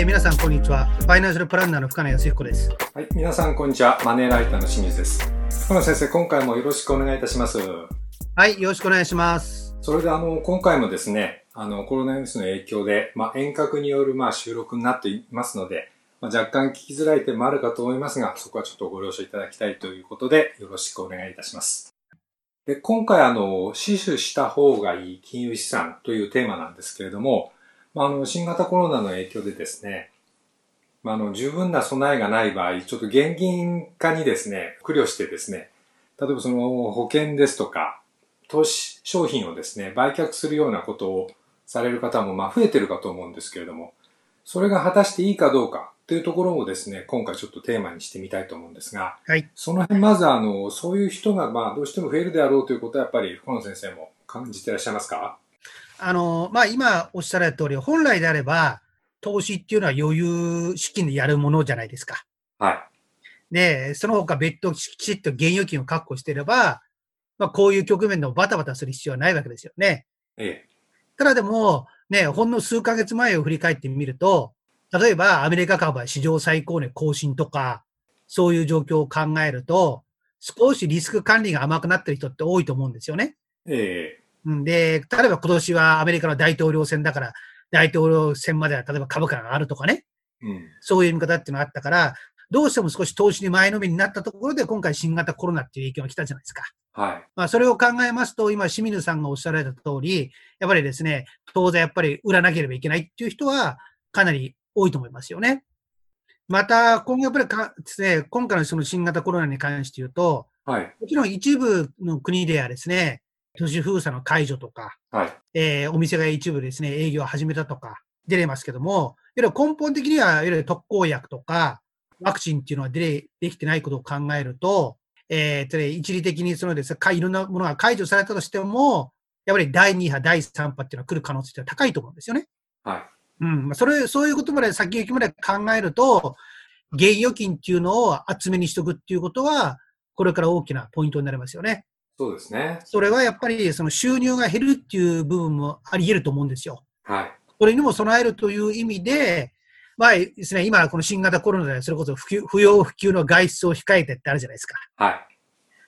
えー、皆さんこんにちは。ファイナンシャルプランナーの深野康彦です。はい、皆さんこんにちは。マネーライターの清水です。深野先生、今回もよろしくお願いいたします。はい、よろしくお願いします。それであの、今回もですね、あの、コロナウイルスの影響で、まあ、遠隔による、まあ、収録になっていますので、まあ、若干聞きづらい点もあるかと思いますが、そこはちょっとご了承いただきたいということで、よろしくお願いいたします。で、今回あの、死守した方がいい金融資産というテーマなんですけれども、まあ、あの、新型コロナの影響でですね、まあ、あの、十分な備えがない場合、ちょっと現金化にですね、苦慮してですね、例えばその保険ですとか、投資商品をですね、売却するようなことをされる方も、まあ、増えてるかと思うんですけれども、それが果たしていいかどうかというところをですね、今回ちょっとテーマにしてみたいと思うんですが、はい。その辺まずあの、そういう人がまあ、どうしても増えるであろうということはやっぱり、河野先生も感じていらっしゃいますか？あの、まあ、今おっしゃられた通り、本来であれば、投資っていうのは余裕資金でやるものじゃないですか。はい。で、その他別途きちっと現預金を確保していれば、まあ、こういう局面のバタバタする必要はないわけですよね。ええ。ただでも、ね、ほんの数ヶ月前を振り返ってみると、例えばアメリカ株は史上最高値更新とか、そういう状況を考えると、少しリスク管理が甘くなってる人って多いと思うんですよね。ええ。うんで、例えば今年はアメリカの大統領選だから、大統領選までは例えば株価が上がるとかね、うん。そういう見方っていうのがあったから、どうしても少し投資に前のめりになったところで、今回新型コロナっていう影響が来たじゃないですか。はい。まあ、それを考えますと、今、清水さんがおっしゃられた通り、やっぱりですね、当然やっぱり売らなければいけないっていう人は、かなり多いと思いますよね。また、今後やっぱりかですね、今回のその新型コロナに関して言うと、はい。もちろん一部の国ではですね、都市封鎖の解除とか、はい。えーお店が一部ですね、営業を始めたとか出れますけども、いわゆる根本的には、いわゆる特効薬とか、ワクチンっていうのは出れできてないことを考えると、えー一時的にそのですね、かいろんなものが解除されたとしても、やっぱり第2波、第3波っていうのは来る可能性って高いと思うんですよね。はい。うん。まあそれ、そういうことまで先行きまで考えると、現預金っていうのを厚めにしとくっていうことは、これから大きなポイントになりますよね。そうですね。それはやっぱりその収入が減るっていう部分もあり得ると思うんですよ。はい。それにも備えるという意味で、まあですね、今この新型コロナでそれこそ不給不要不急の外出を控えてってあるじゃないですか。はい。だか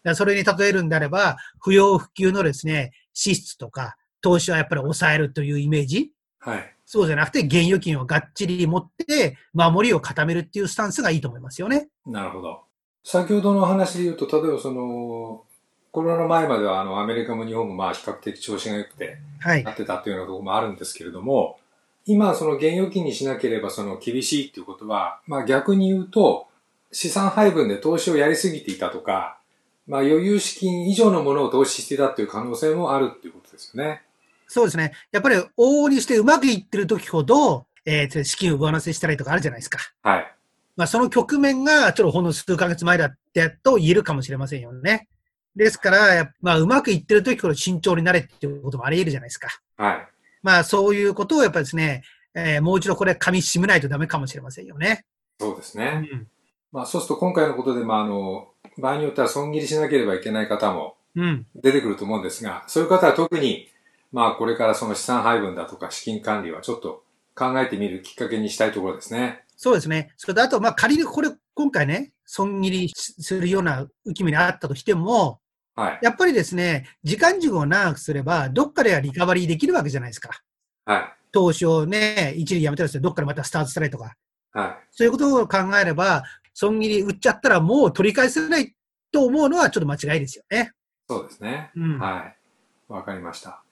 らそれに例えるんであれば、不要不急のですね、支出とか投資はやっぱり抑えるというイメージ。はい。そうじゃなくて、現預金をがっちり持って、守りを固めるっていうスタンスがいいと思いますよね。なるほど。先ほどの話で言うと、例えばその、コロナ前まではあの、アメリカも日本もまあ比較的調子が良くて、はいな。ってたっていうようなところもあるんですけれども、今その現預金にしなければその厳しいっていうことは、まあ逆に言うと、資産配分で投資をやりすぎていたとか、まあ余裕資金以上のものを投資していたっていう可能性もあるっていうことですよね。そうですね。やっぱり往々にしてうまくいってる時ほど、えー資金を上乗せしたりとかあるじゃないですか。はい。まあ、その局面が、ちょっとほんの数ヶ月前だってと言えるかもしれませんよね。ですから、まあ、うまくいってる時ほど慎重になれっていうこともあり得るじゃないですか。はい。まあ、そういうことをやっぱりですね、えーもう一度これ噛み締めないとダメかもしれませんよね。そうですね。うん。まあそうすると今回のことで、まああの、場合によっては損切りしなければいけない方もうん。出てくると思うんですが、そういう方は特に、まあこれからその資産配分だとか資金管理はちょっと考えてみるきっかけにしたいところですね。そうですね。それとあと、まあ、仮にこれ、今回ね、損切りするような浮き目にあったとしても、はい。やっぱりですね、時間軸を長くすれば、どっかではリカバリーできるわけじゃないですか。はい。投資をね、一時やめたらどっかでまたスタートしたりとか。はい。そういうことを考えれば、損切り売っちゃったらもう取り返せないと思うのはちょっと間違いですよね。そうですね。うんはい。わかりました。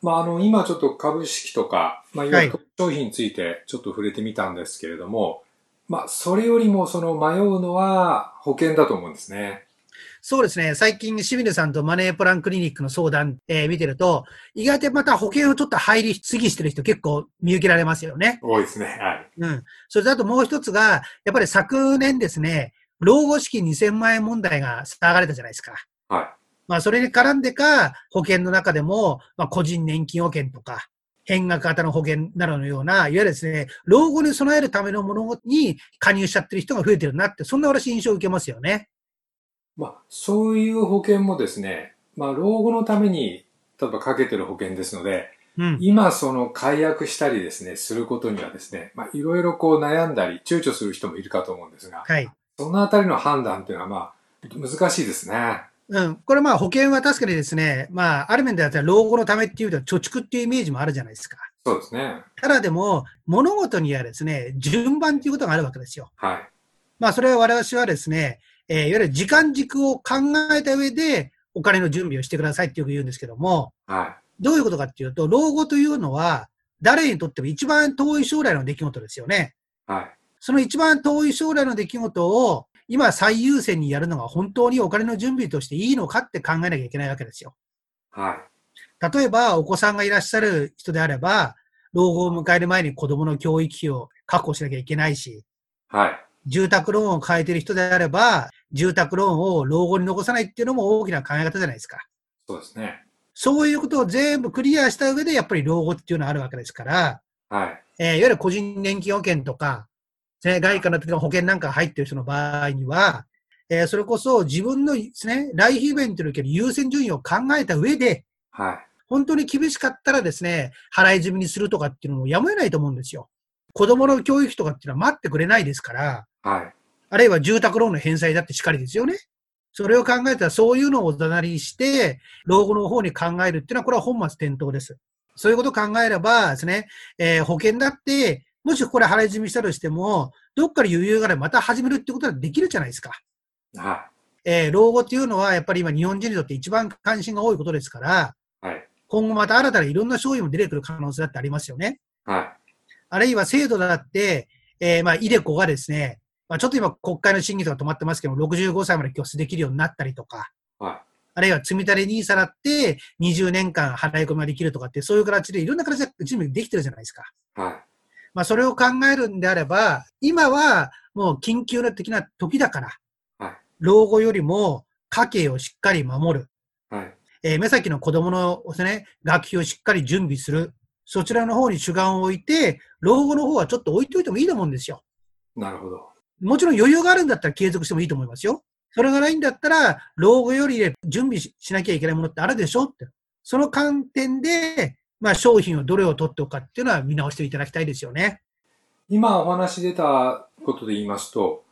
まああの、今ちょっと株式とか、まあいわゆる商品についてちょっと触れてみたんですけれども、まあそれよりもその迷うのは保険だと思うんですね。そうですね。最近、清水さんとマネープランクリニックの相談、えー見てると、意外とまた保険をちょっと入りすぎしてる人結構見受けられますよね。多いですね。はい。うん。それとあともう一つが、やっぱり昨年ですね、老後資金2000万円問題が騒がれたじゃないですか。はい。まあ、それに絡んでか、保険の中でも、まあ、個人年金保険とか、変額型の保険などのような、いわゆるですね、老後に備えるためのものに加入しちゃってる人が増えてるなって、そんな私印象を受けますよね。まあ、そういう保険もですね、まあ、老後のために、例えばかけてる保険ですので、うん。今その解約したりですね、することにはですね、まあいろいろこう悩んだり、躊躇する人もいるかと思うんですが、はい。そのあたりの判断っていうのはまあ難しいですね。うん。これまあ保険は確かにですね、まあある面では老後のためっていうと貯蓄っていうイメージもあるじゃないですか。そうですね。ただでも、物事にはですね、順番っていうことがあるわけですよ。はい。まあそれは私はですね、えーいわゆる時間軸を考えた上でお金の準備をしてくださいってよく言うんですけども、はどういうことかっていうと、老後というのは誰にとっても一番遠い将来の出来事ですよね。い。はい。その一番遠い将来の出来事を今最優先にやるのが本当にお金の準備としていいのかって考えなきゃいけないわけですよ。はい。例えばお子さんがいらっしゃる人であれば、老後を迎える前に子供の教育費を確保しなきゃいけないし、はい。住宅ローンを変えている人であれば、住宅ローンを老後に残さないっていうのも大きな考え方じゃないですか。そうですね。そういうことを全部クリアした上で、やっぱり老後っていうのはあるわけですから、はい。えーいわゆる個人年金保険とか、ね、外貨の時の保険なんか入ってる人の場合には、えーそれこそ自分のですね、来費イベントにおける優先順位を考えた上で、はい。本当に厳しかったらですね、払い済みにするとかっていうのもやむを得ないと思うんですよ。子供の教育費とかっていうのは待ってくれないですから、はい。あるいは住宅ローンの返済だってしかりですよね。それを考えたらそういうのをおざなりして、老後の方に考えるっていうのはこれは本末転倒です。そういうことを考えればですね、えー保険だって、もしこれ払い済みしたとしても、どっかで余裕があればまた始めるってことはできるじゃないですか。はえー老後っていうのはやっぱり今日本人にとって一番関心が多いことですから、い。はい。今後また新たないろんな商品も出てくる可能性だってありますよね。はい。あるいは制度だって、えーまあ、イデコがですね、まあ、ちょっと今国会の審議とか止まってますけど、65歳まで拠出できるようになったりとか、はい。あるいは積み立て NISA だって20年間払い込みができるとかって、そういう形でいろんな形で準備できてるじゃないですか。はい。まあ、それを考えるんであれば、今はもう緊急な的な時だから、はい。老後よりも家計をしっかり守る。はい。えー目先の子供のね、学費をしっかり準備する。そちらの方に主眼を置いて、老後の方はちょっと置いといてもいいと思うんですよ。なるほど。もちろん余裕があるんだったら継続してもいいと思いますよ。それがないんだったら、老後より準備しなきゃいけないものってあるでしょって。その観点で、まあ商品をどれを取っておくかっていうのは見直していただきたいですよね。今お話出たことで言いますと、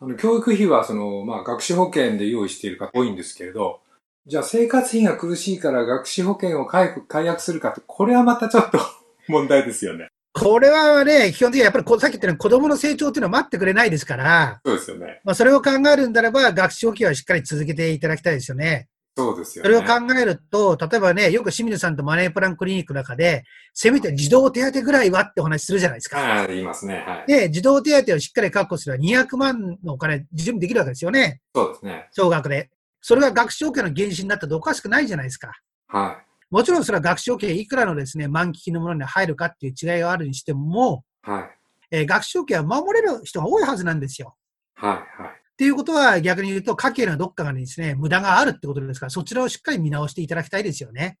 あの、教育費はその、まあ、学資保険で用意している方多いんですけれど、じゃあ生活費が苦しいから学資保険を解約するかって、これはまたちょっと 問題ですよね。これはね、基本的にはやっぱりこさっき言ったように子供の成長っていうのは待ってくれないですから、そうですよね。まあそれを考えるんであれば、学習保険はしっかり続けていただきたいですよね。そうですよね。それを考えると、例えばね、よく清水さんとマネープランクリニックの中で、せめて児童手当ぐらいはってお話するじゃないですか。はい、言いますね。はい。で、児童手当をしっかり確保すれば200万のお金準備できるわけですよね。そうですね。総額で。それが学習保険の原資になったらおかしくないじゃないですか。はもちろんそれは学習保険いくらのですね、満期のものに入るかっていう違いがあるにしても、い。はい。えー学習保険は守れる人が多いはずなんですよ。はい。はい。っていうことは逆に言うと、家計のどっかがですね、無駄があるってことですから、そちらをしっかり見直していただきたいですよね。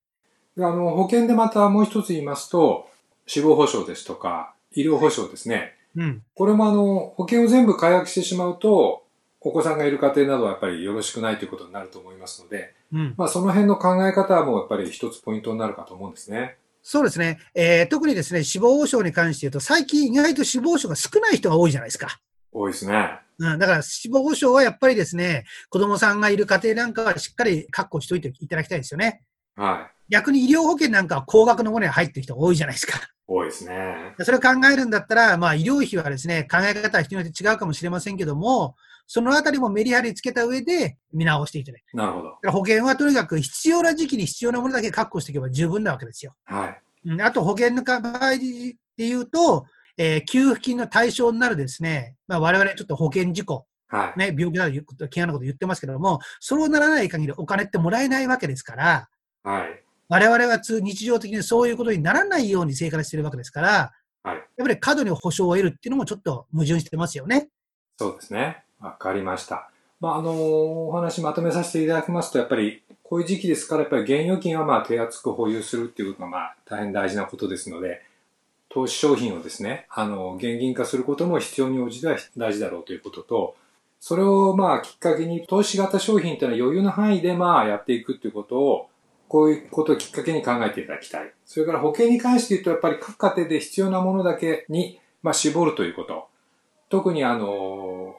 であの、保険でまたもう一つ言いますと、死亡保障ですとか、医療保障ですね。うん。これもあの、保険を全部解約してしまうと、お子さんがいる家庭などはやっぱりよろしくないということになると思いますので、うん。まあその辺の考え方はもうやっぱり一つポイントになるかと思うんですね。そうですね。えー特にですね、死亡保障に関して言うと、最近意外と死亡保障が少ない人が多いじゃないですか。多いですね。うん、だから死亡保障はやっぱりですね、子供さんがいる家庭なんかはしっかり確保しておいていただきたいですよね。はい。逆に医療保険なんかは高額のものに入ってる人が多いじゃないですか。多いですね。それを考えるんだったら、まあ医療費はですね、考え方は人によって違うかもしれませんけども、そのあたりもメリハリつけた上で見直していただく。なるほど。保険はとにかく必要な時期に必要なものだけ確保していけば十分なわけですよ。はい。うんあと保険の場合で言うと、えー給付金の対象になるですね、まあ我々ちょっと保険事故、はい。ね、病気などいうこと怪我なこと言ってますけども、そうならない限りお金ってもらえないわけですから、はい。我々は通日常的にそういうことにならないように生活しているわけですから、はい。やっぱり過度に保証を得るっていうのもちょっと矛盾してますよね。そうですね。わかりました。まあ、あのお話まとめさせていただきますと、やっぱり、こういう時期ですから、やっぱり現預金はまあ手厚く保有するっていうことがまあ大変大事なことですので、投資商品をですね、あの、現金化することも必要に応じては大事だろうということと、それをまあきっかけに投資型商品っていうのは余裕の範囲でまあやっていくっていうことを、こういうことをきっかけに考えていただきたい。それから保険に関して言うと、やっぱり各家庭で必要なものだけに、まあ、絞るということ。特にあの、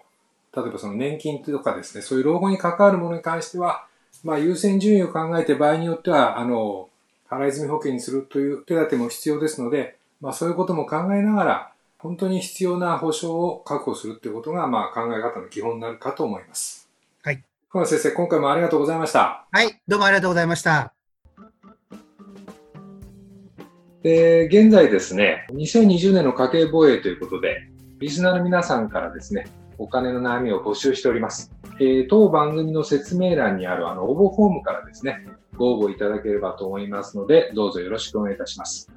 例えばその年金とかですね、そういう老後に関わるものに関しては、まあ、優先順位を考えて場合によっては、あの、払い済み保険にするという手立ても必要ですので、まあ、そういうことも考えながら、本当に必要な保障を確保するということが、まあ、考え方の基本になるかと思います。はい。小野先生、今回もありがとうございました。はい、どうもありがとうございました。で、現在ですね、2020年の家計防衛ということで、リスナーの皆さんからですね、お金の悩みを募集しております。えー、当番組の説明欄にあるあの応募フォームからですね、ご応募いただければと思いますので、どうぞよろしくお願いいたします。